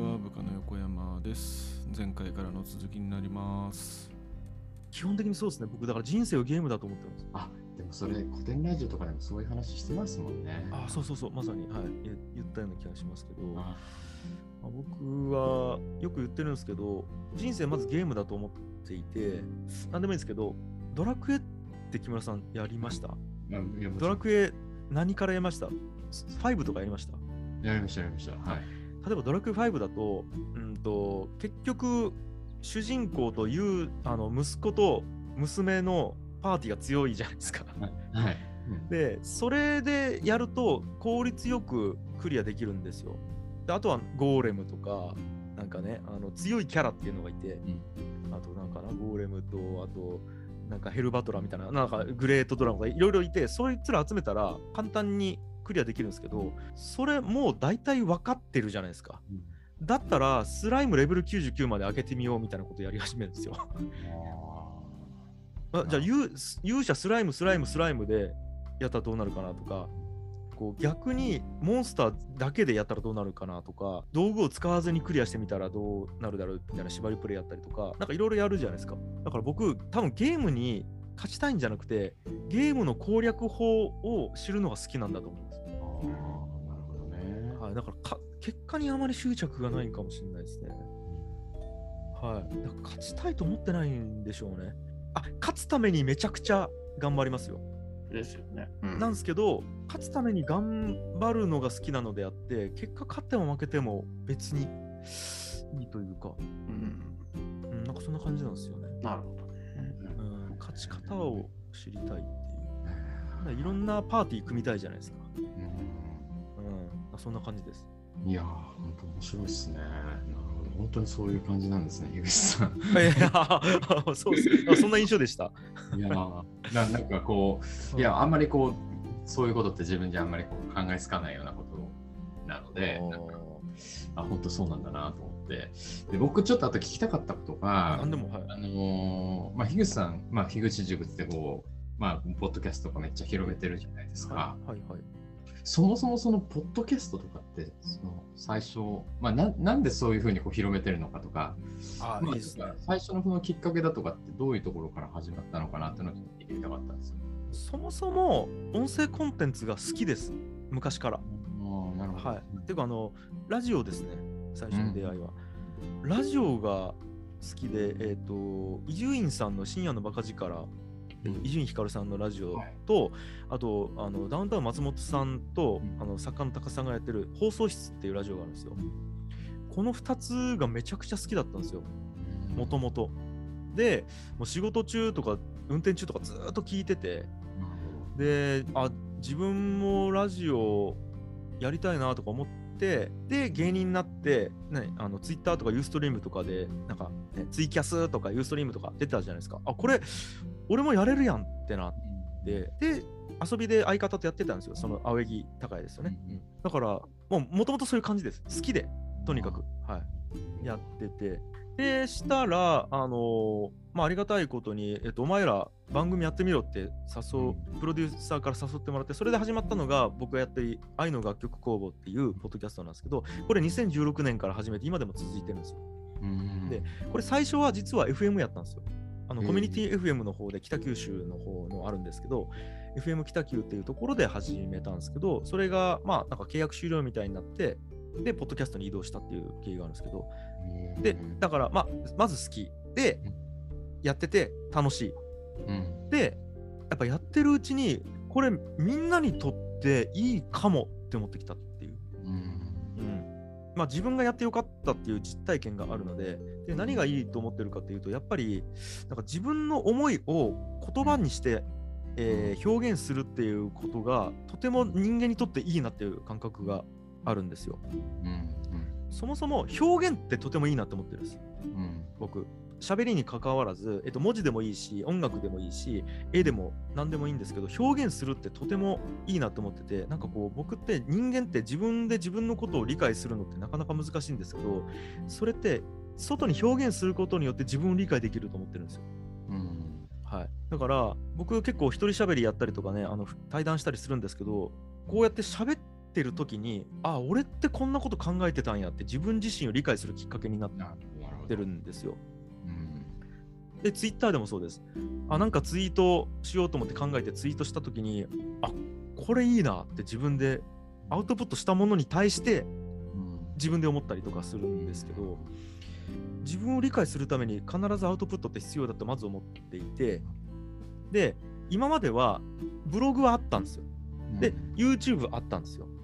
は部下の横山です。前回からの続きになります。基本的にそうですね。僕、だから人生をゲームだと思ってます。あ、でもそれ古典ラジオとかでもそういう話してますもんね。あそうそうそう、まさに、はい、言言ったような気がしますけど、まああ、僕はよく言ってるんですけど、人生まずゲームだと思っていて、なんでもいいんですけど、ドラクエって木村さんやりました？ドラクエ何からやりました ?5 とかやりました？やりました、やりました。はい。例えばドラクエ5だと、うんと結局、主人公というあの息子と娘のパーティーが強いじゃないですか。はい。うんで、それでやると効率よくクリアできるんですよ。であとはゴーレムとか、なんかね、あの強いキャラっていうのがいて、あとなんかな、ゴーレムと、あと、なんかヘルバトラーみたいな、なんかグレートドラゴンがいろいろいて、そいつら集めたら簡単にクリアできるんですけど、それもう大体分かってるじゃないですか。うんだったら、スライムレベル99まで上げてみようみたいなことやり始めるんですよ。あじゃあ勇、勇者スライム、スライム、スライムでやったらどうなるかなとか、こう逆にモンスターだけでやったらどうなるかなとか、道具を使わずにクリアしてみたらどうなるだろうみたいな縛りプレイやったりとか、なんかいろいろやるじゃないですか。だから僕、多分ゲームに勝ちたいんじゃなくて、ゲームの攻略法を知るのが好きなんだと思うんです。なるほどね。はい、だからか結果にあまり執着がないかもしれないですね。はい。だから勝ちたいと思ってないんでしょうね。あ、勝つためにめちゃくちゃ頑張りますよ。ですよね。なんですけど、勝つために頑張るのが好きなのであって、結果勝っても負けても別にいいというか、うん。うん、なんかそんな感じなんですよね。なるほどね。うん、勝ち方を知りたいっていう。いろんなパーティー組みたいじゃないですか。うんうん、そんな感じです。いやー、本当面白いですね。なるほど。本当にそういう感じなんですね、樋口さん。いや、そうですね。あそんな印象でした。いやーななんかこう、いや、あんまりこう、そういうことって自分じゃあんまりこう考えつかないようなことなので、なんかあ、本当そうなんだなと思って。で僕、ちょっとあと聞きたかったことが、何でも、はい。あのーまあ、樋口さん、まあ、樋口塾ってこう、まあ、ポッドキャストとかめっちゃ広めてるじゃないですか。はいはい。そもそもそのポッドキャストとかって、その最初、まあ、ななんでそういうふうにこう広めてるのかとか、あまあいいですね。最初のそのきっかけだとかってどういうところから始まったのかなっていうのを聞いてみたかったんですよ。そもそも音声コンテンツが好きです。昔から。ああ、なるほど。はい。ていうか、あの、ラジオですね。最初の出会いは。ラジオが好きで、えっ、と、伊集院さんの深夜のバカ力、伊集院光さんのラジオと、あとあのダウンタウン松本さんと、うん。あの作家の高さんがやってる放送室っていうラジオがあるんですよ。この2つがめちゃくちゃ好きだったんですよ。もともと。で、もう仕事中とか運転中とかずーっと聞いてて、で、あ、自分もラジオやりたいなとか思って、で、芸人になって、ね、あのツイッターとかユーストリームとかで、なんか、ね、ツイキャスとかユーストリームとか出てたじゃないですか。あ、これ、俺もやれるやんってなって、で、遊びで相方とやってたんですよ。その青柳高也ですよね。だから、もうもともとそういう感じです。好きで、とにかく、はい、やってて。で、したら、あのーまあ、ありがたいことに、えっと、お前ら番組やってみろって誘う、プロデューサーから誘ってもらって、それで始まったのが僕がやってる愛の楽曲工房っていうポッドキャストなんですけど、これ2016年から始めて今でも続いてるんですよ。でこれ最初は実は FM やったんですよ。あのコミュニティ FM の方で北九州の方のあるんですけど、FM 北九っていうところで始めたんですけど、それがまあなんか契約終了みたいになって、で、ポッドキャストに移動したっていう経緯があるんですけど、で、だからまあまず好き。でうん、やってて楽しい。うんで、やっぱやってるうちに、これみんなにとっていいかもって思ってきたっていう。うんうんまあ、自分がやってよかったっていう実体験があるのでで何がいいと思ってるかっていうとやっぱりなんか自分の思いを言葉にして、えー表現するっていうことがとても人間にとっていいなっていう感覚があるんですよ。うんそもそも表現ってとてもいいなって思ってるんですうん僕。喋りに関わらず、えっと、文字でもいいし音楽でもいいし絵でも何でもいいんですけど表現するってとてもいいなと思っててなんかこう僕って人間って自分で自分のことを理解するのってなかなか難しいんですけどそれって外に表現することによって自分を理解できると思ってるんですよ。うんはい、だから僕結構一人喋りやったりとかねあの対談したりするんですけどこうやって喋っってる時にあ俺ってこんなこと考えてたんやって自分自身を理解するきっかけになってどるんですよ。うん。でツイッターでもそうです。あなんかツイートしようと思って考えてツイートした時にあこれいいなって自分でアウトプットしたものに対してうん。自分で思ったりとかするんですけど自分を理解するために必ずアウトプットって必要だとまず思っていてで今まではブログはあったんですよ。で YouTube あったんですよ。うん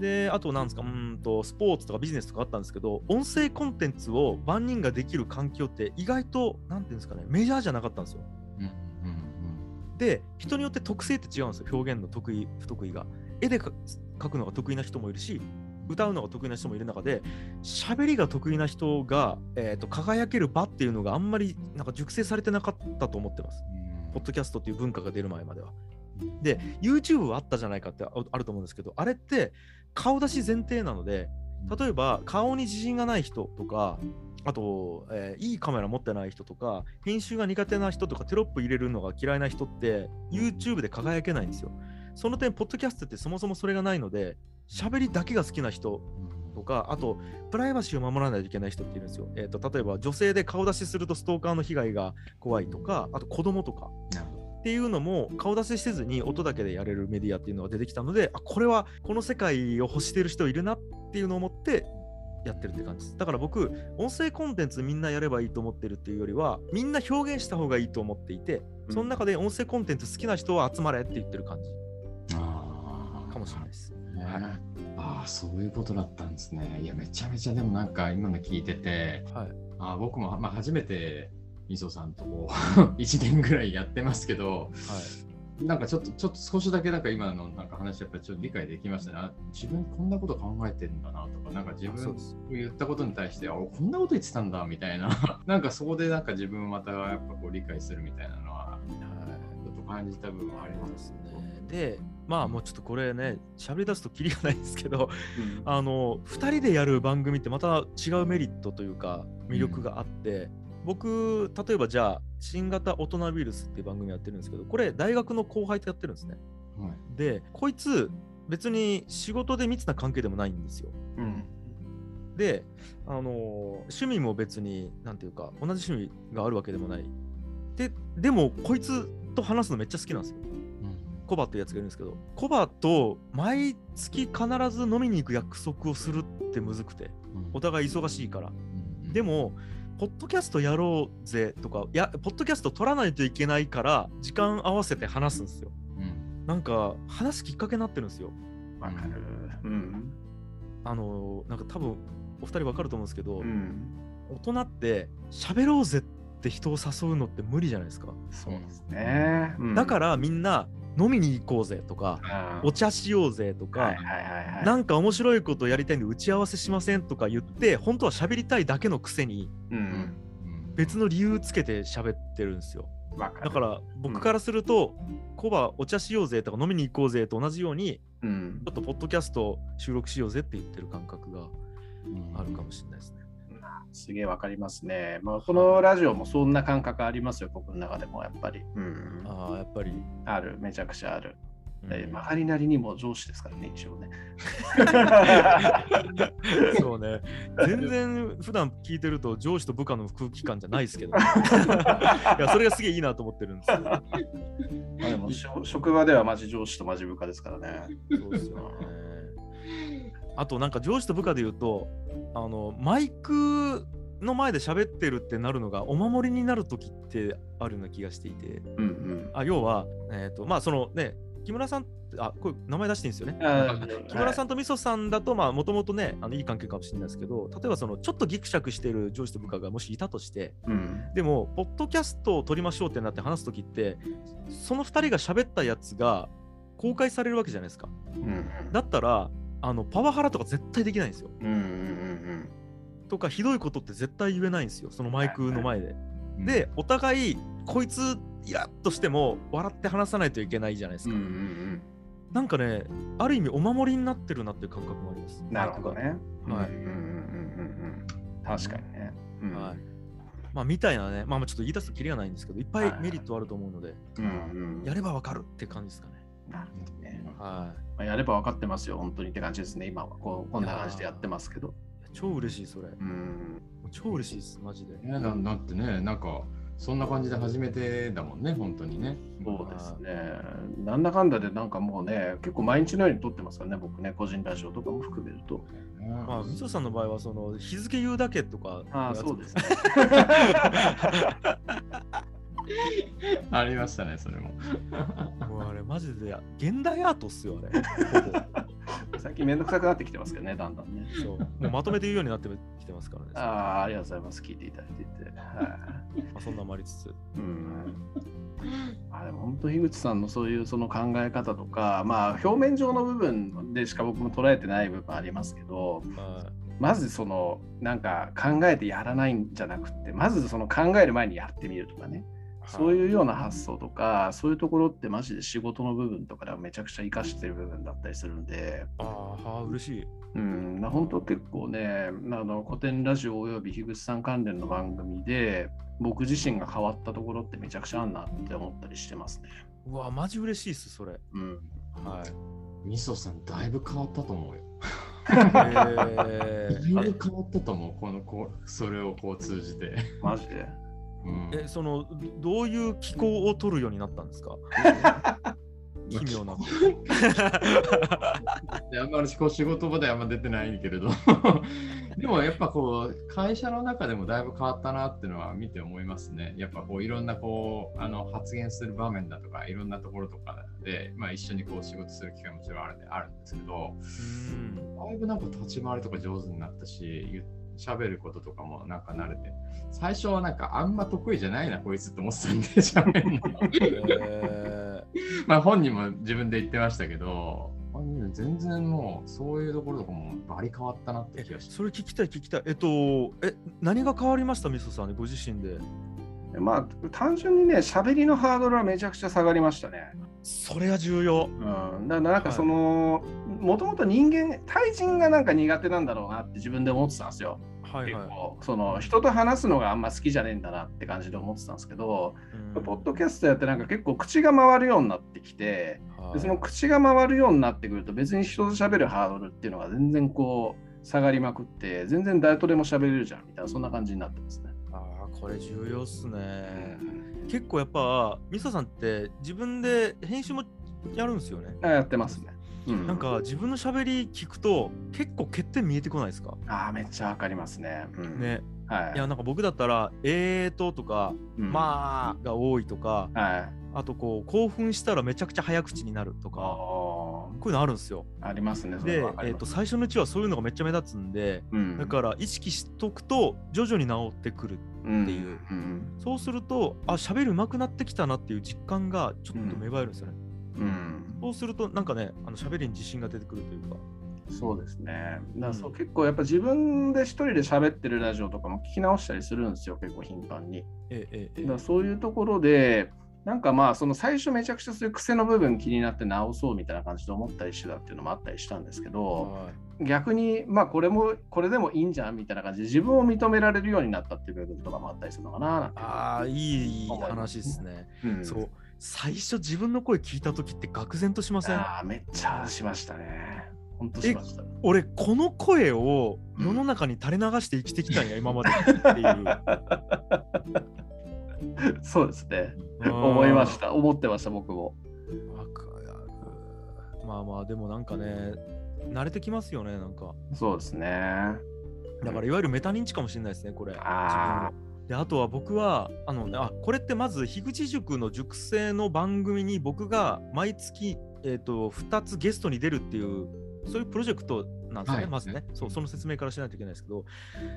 であとなんですかうーんとスポーツとかビジネスとかあったんですけど音声コンテンツを万人ができる環境って意外となんていうんですかねメジャーじゃなかったんですよ。うんうんで人によって特性って違うんですよ表現の得意不得意が。絵でか描くのが得意な人もいるし歌うのが得意な人もいる中で喋りが得意な人が、えー、と輝ける場っていうのがあんまりなんか熟成されてなかったと思ってます。うん。ポッドキャストっていう文化が出る前までは。で YouTube はあったじゃないかってああると思うんですけどあれって顔出し前提なので例えば顔に自信がない人とかあと、えーいいカメラ持ってない人とか編集が苦手な人とかテロップ入れるのが嫌いな人って YouTube で輝けないんですよ。その点ポッドキャストってそもそもそれがないので喋りだけが好きな人とかあとプライバシーを守らないといけない人っているんですよ、えー、と例えば女性で顔出しするとストーカーの被害が怖いとかあと子供とか。なるほどっていうのも顔出しせずに音だけでやれるメディアっていうのが出てきたのであこれはこの世界を欲してる人いるなっていうのを思ってやってるって感じ。ですだから僕音声コンテンツみんなやればいいと思ってるっていうよりはみんな表現した方がいいと思っていてその中で音声コンテンツ好きな人は集まれって言ってる感じ。あー。かもしれないです。ね。はい。ああそういうことだったんですね。いやめちゃめちゃでもなんか今の聞いててはい。あー僕も、まあ、初めてみそさんとこう 1年ぐらいやってますけどはい。なんかちょっとちょっと少しだけなんか今のなんか話やっぱりちょっと理解できましたね。あ自分こんなこと考えてんだなとかなんか自分言ったことに対してあこんなこと言ってたんだみたいな。なんかそこでなんか自分をまたやっぱこう理解するみたいなのははい。ちょっと感じた部分はありますね。でまあもうちょっとこれね喋り出すとキリがないんですけどあの2人でやる番組ってまた違うメリットというか魅力があって、僕例えばじゃあ新型大人ウイルスっていう番組やってるんですけどこれ大学の後輩とやってるんですね。はい。でこいつ別に仕事で密な関係でもないんですよ。うん。であの趣味も別になんていうか同じ趣味があるわけでもない。ででもこいつと話すのめっちゃ好きなんですよ。コバっていうやつがいるんですけどコバと毎月必ず飲みに行く約束をするってむずくてお互い忙しいから。でもポッドキャストやろうぜとかいやポッドキャスト撮らないといけないから時間合わせて話すんですよなんか話すきっかけになってるんですよわかる。うん。あのなんか多分お二人わかると思うんですけど、うん。大人って喋ろうぜって人を誘うのって無理じゃないですか、そうですね。うんだからみんな飲みに行こうぜとか、お茶しようぜとか。なんか面白いことやりたいんで打ち合わせしませんとか言って本当は喋りたいだけのくせにうん別の理由つけて喋ってるんですよ。だから僕からすると、コバお茶しようぜとか飲みに行こうぜと同じようにうんちょっとポッドキャスト収録しようぜって言ってる感覚があるかもしれないですね。すげえわかりますね。まあ、このラジオもそんな感覚ありますよ、僕の中でもやっぱり。うん。ああやっぱり、ある、めちゃくちゃある。うんで曲がりなりにも上司ですからね、一応ね。そうね全然普段聞いてると上司と部下の空気感じゃないですけど いやそれがすげえいいなと思ってるんですよ。まあでもしょ職場ではマジ上司とマジ部下ですからね。そうですよね。あとなんか上司と部下で言うとあのマイクの前で喋ってるってなるのがお守りになる時ってあるような気がしていてうんうん。あ要は、えーとまあそのね木村さんあこれ名前出していいんですよね。あ木村さんとみそさんだとまあもともとねあのいい関係かもしれないですけど例えばそのちょっとギクシャクしてる上司と部下がもしいたとしてうん。でもポッドキャストを撮りましょうってなって話す時ってその2人が喋ったやつが公開されるわけじゃないですか。うん。だったらあのパワハラとか絶対できないんですよ。うんうんうんとかひどいことって絶対言えないんですよそのマイクの前で。うんでお互いこいつイラッとしても笑って話さないといけないじゃないですうん。うか。んうんなんかねある意味お守りになってるなっていう感覚もあります。うん。なるほどね。はいうんうんうんうんうん。確かにね。うんはいまあみたいなねまあまあちょっと言い出すときりがないんですけどいっぱいはいメリットあると思うので、うんうん。やればわかるって感じですかね。なるほどね。はまあ、やれば分かってますよ、本当にって感じですね、今は。こうこんな感じでやってますけど。い。超嬉しい、それ。うん。超嬉しいです、マジで。いやだだってね、なんか、そんな感じで初めてだもんね、本当にね。そうですね。なんだかんだでなんかもうね、結構毎日のように撮ってますからね、僕ね、個人ラジオとかも含めると。まあ、みそさんの場合は、その日付言うだけとか。ああ、そうですね。ありましたね、それも。もうあれ、マジで現代アートっすよ、あれ。ほぼ最近めんどくさくなってきてますけどね、だんだんね。そうもうまとめて言うようになってきてますからね。ああ、ありがとうございます。聞いていただいていて。はい。まあ、そんなもありつつ。うん。あでも本当、樋口さんのそういうその考え方とか、まあ、表面上の部分でしか僕も捉えてない部分ありますけど、はまずその、なんか考えてやらないんじゃなくて、まずその考える前にやってみるとかね。そういうような発想とか、そういうところってマジで仕事の部分とかではめちゃくちゃ活かしてる部分だったりするんで、ああ、はあ、嬉しい。うん、な本当結構ね、あの古典ラジオおよび樋口さん関連の番組で、僕自身が変わったところってめちゃくちゃあんなって思ったりしてますね。うわ、マジ嬉しいっす、それ。うん。はい。みそさん、だいぶ変わったと思うよ。えー、だいぶ変わったと思う、このこうそれをこう通じて。マジで？うんえ、その、どういう気候を取るようになったんですか？奇妙な。であんまり仕事場ではあんま出てないけれど でもやっぱこう会社の中でもだいぶ変わったなっていうのは見て思いますねやっぱこういろんなこうあの発言する場面だとかいろんなところとかで、まあ、一緒にこう仕事する機会ももちろんあるんであるんですけどうん。だいぶなんか立ち回りとか上手になったし言喋ることとかもなんか慣れて最初はなんかあんま得意じゃないなこいつって思ってたんで喋るのえ まあ本人も自分で言ってましたけど、全然もうそういうところとかもバリ変わったなってー気がして。それ聞きたい、聞きたい。えっと、え、何が変わりました、みそさんね、ご自身で。まあ、単純にね、喋りのハードルはめちゃくちゃ下がりましたね。それが重要。うん、だからなんかその、もともと人間、対人がなんか苦手なんだろうなって自分で思ってたんですよ。はいはい。結構、その人と話すのがあんま好きじゃねえんだなって感じで思ってたんですけど、うんポッドキャストやってなんか結構口が回るようになってきて、はいでその口が回るようになってくると別に人と喋るハードルっていうのが全然こう下がりまくって、全然誰とでも喋れるじゃんみたいな、そんな感じになってますね。これ重要っすね。結構やっぱ、みそさんって自分で編集もやるんですよね。あやってますね。うんなんか自分の喋り聞くと結構欠点見えてこないですか？ああ、めっちゃわかりますね。うん、ね。はい。いや、なんか僕だったら、えーととか、うんまあが多いとか、はい。あとこう、興奮したらめちゃくちゃ早口になるとか、あこういうのあるんですよ。あ、ありますね。でえー、と最初のうちはそういうのがめっちゃ目立つんで、うんだから意識しとくと徐々に治ってくる。らっていううんそうすると、あ、喋る上手くなってきたなっていう実感がちょっと芽生えるんですよね。うんそうすると、なんかね、あの喋りに自信が出てくるというか。そうですね。だそううん結構やっぱ自分で一人で喋ってるラジオとかも聞き直したりするんですよ、結構頻繁に。ええそういうところで、なんかまあ、その最初めちゃくちゃそういう癖の部分気になって直そうみたいな感じで思ったりしてたっていうのもあったりしたんですけど、はい逆に、まあこれも、これでもいいんじゃんみたいな感じで自分を認められるようになったっていう部分とかもあったりするのかななああ、いい話ですね。うんそう。最初自分の声聞いた時って愕然としません？ああ、めっちゃしましたね。ほんとしました。俺この声を世の中に垂れ流して生きてきたんや、今までっていう。そうですね。うん思いました。思ってました、僕も。まあまあでもなんかね慣れてきますよねなんかそうですね。だからいわゆるメタ認知かもしれないですねこれあであとは僕はあのねあこれってまず樋口塾の塾生の番組に僕が毎月、えー、と2つゲストに出るっていうそういうプロジェクトなんですよね、はいまずねそうその説明からしないといけないですけど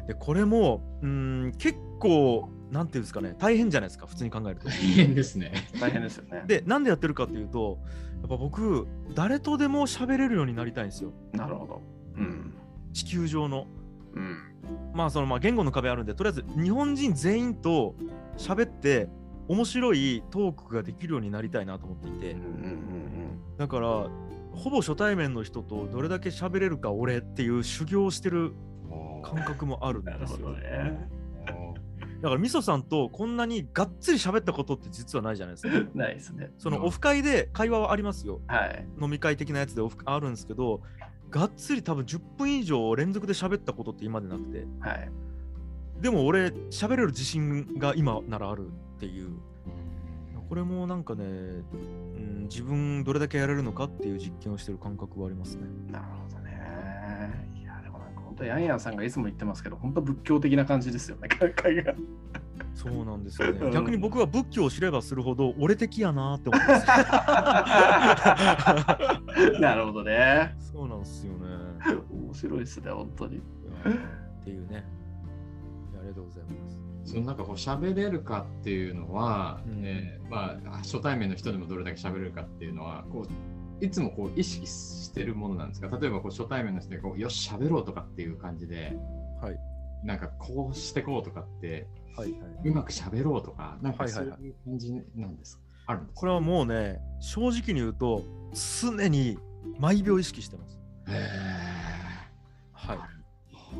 でこれもうーん結構なんていうんですかね大変じゃないですか普通に考えると大変ですね。大変ですよね。でなんでやってるかっていうとやっぱ僕誰とでも喋れるようになりたいんですよなるほど。うん。地球上のうん。まあそのまあ言語の壁あるんでとりあえず日本人全員と喋って面白いトークができるようになりたいなと思っていてうんうんうんだからほぼ初対面の人とどれだけ喋れるか俺っていう修行をしてる感覚もあるんですよどね。だからみそさんとこんなにがっつり喋ったことって実はないじゃないですか。ないですね。そのオフ会で会話はありますよ。はい。飲み会的なやつでオフあるんですけど、がっつり多分10分以上連続で喋ったことって今までなくて、はい。でも俺喋れる自信が今ならあるっていう。これもなんかね、うん、自分どれだけやれるのかっていう実験をしてる感覚はありますね。なるほどね。いや、でもなんか本当、ヤンヤンさんがいつも言ってますけど、本当仏教的な感じですよね、会が。そうなんですようんね。逆に僕は仏教を知ればするほど俺的やなって思ってます。なるほどね。そうなんですよね。面白いですね、本当に。っていうね。ありがとうございます。そのなんかこう喋れるかっていうのは、うんえーまあ、初対面の人でもどれだけ喋れるかっていうのはこういつもこう意識してるものなんですか？例えばこう初対面の人でこうよし喋ろうとかっていう感じではい。なんかこうしてこうとかってはいはい。うまく喋ろうとかなんかそうはいう感じなんですか、あるんですか？これはもうね、正直に言うと、常に毎秒意識してます。へはい。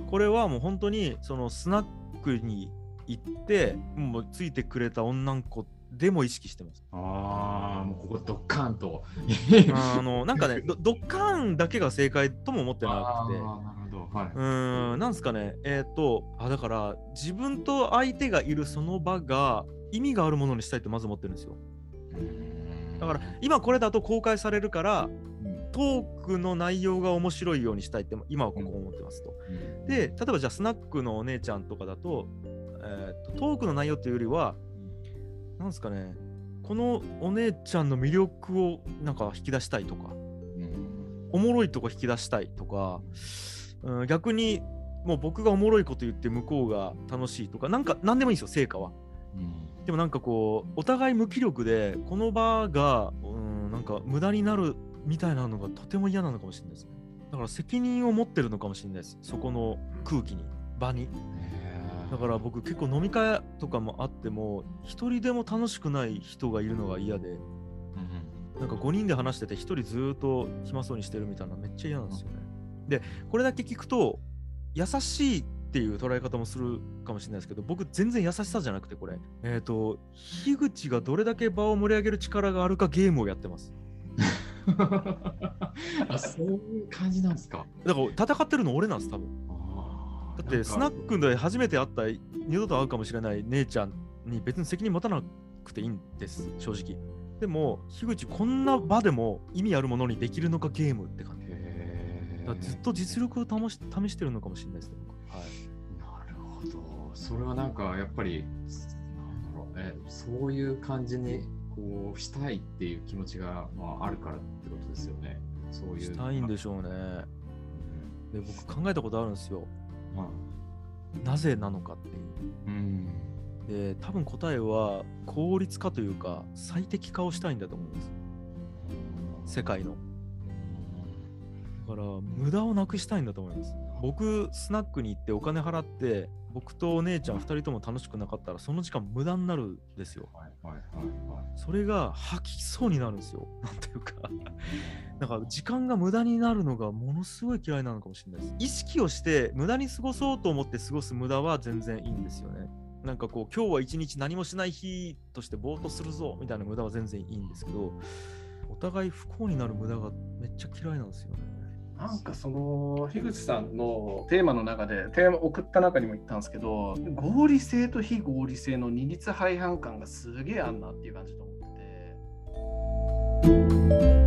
これはもう本当に、そのスナックに行って、もうついてくれた女の子でも意識してます。ーああもうここドッカーンとあの、なんかね、どドッカーンだけが正解とも思ってなくて。なるほどはい、うーん、なんすかね、えっ、と、あ、だから、自分と相手がいるその場が意味があるものにしたいってまず思ってるんですよ。だから、今これだと公開されるから、トークの内容が面白いようにしたいって、今はここ思ってますと。で、例えばじゃあ、スナックのお姉ちゃんとかだと、えーとトークの内容っていうよりは、なんすかね、このお姉ちゃんの魅力をなんか引き出したいとか、おもろいとこ引き出したいとか、うん、逆にもう僕がおもろいこと言って向こうが楽しいとか、なんか何でもいいんですよ、成果は。でもなんかこう、お互い無気力で、この場が、うん、なんか無駄になるみたいなのがとても嫌なのかもしれないですね。だから責任を持ってるのかもしれないです。そこの空気に、場に。だから僕結構飲み会とかもあっても、一人でも楽しくない人がいるのが嫌で、なんか5人で話してて1人ずーっと暇そうにしてるみたいなのめっちゃ嫌なんですよね。で、これだけ聞くと、優しいっていう捉え方もするかもしれないですけど、僕全然優しさじゃなくてこれ、えっ、と、樋口がどれだけ場を盛り上げる力があるかゲームをやってます。あそういう感じなんですか？だから戦ってるの俺なんです、多分。だってスナックで初めて会った二度と会うかもしれない姉ちゃんに別に責任持たなくていいんです、正直。でも、樋口こんな場でも意味あるものにできるのかゲームって感じ。ずっと実力を試し試してるのかもしれないですね。僕はい、なるほど。それはなんかやっぱり、なんだろうね、そういう感じにこうしたいっていう気持ちが、まあ、あるからってことですよね。そういう。したいんでしょうね。で、僕考えたことあるんですよ。なぜなのかっていう。うん。で、多分答えは効率化というか最適化をしたいんだと思います。世界の。だから無駄をなくしたいんだと思います。僕、スナックに行ってお金払って、僕とお姉ちゃん2人とも楽しくなかったら、その時間無駄になるんですよ。はいはいはいはい。それが吐きそうになるんですよ。なんていうか。なんか時間が無駄になるのがものすごい嫌いなのかもしれないです。意識をして無駄に過ごそうと思って過ごす無駄は全然いいんですよね。なんかこう、今日は一日何もしない日としてぼーっとするぞみたいな無駄は全然いいんですけど、お互い不幸になる無駄がめっちゃ嫌いなんですよね。なんかその樋口さんのテーマの中でテーマ送った中にも言ったんですけど合理性と非合理性の二律背反感がすげえあんなっていう感じと思ってて。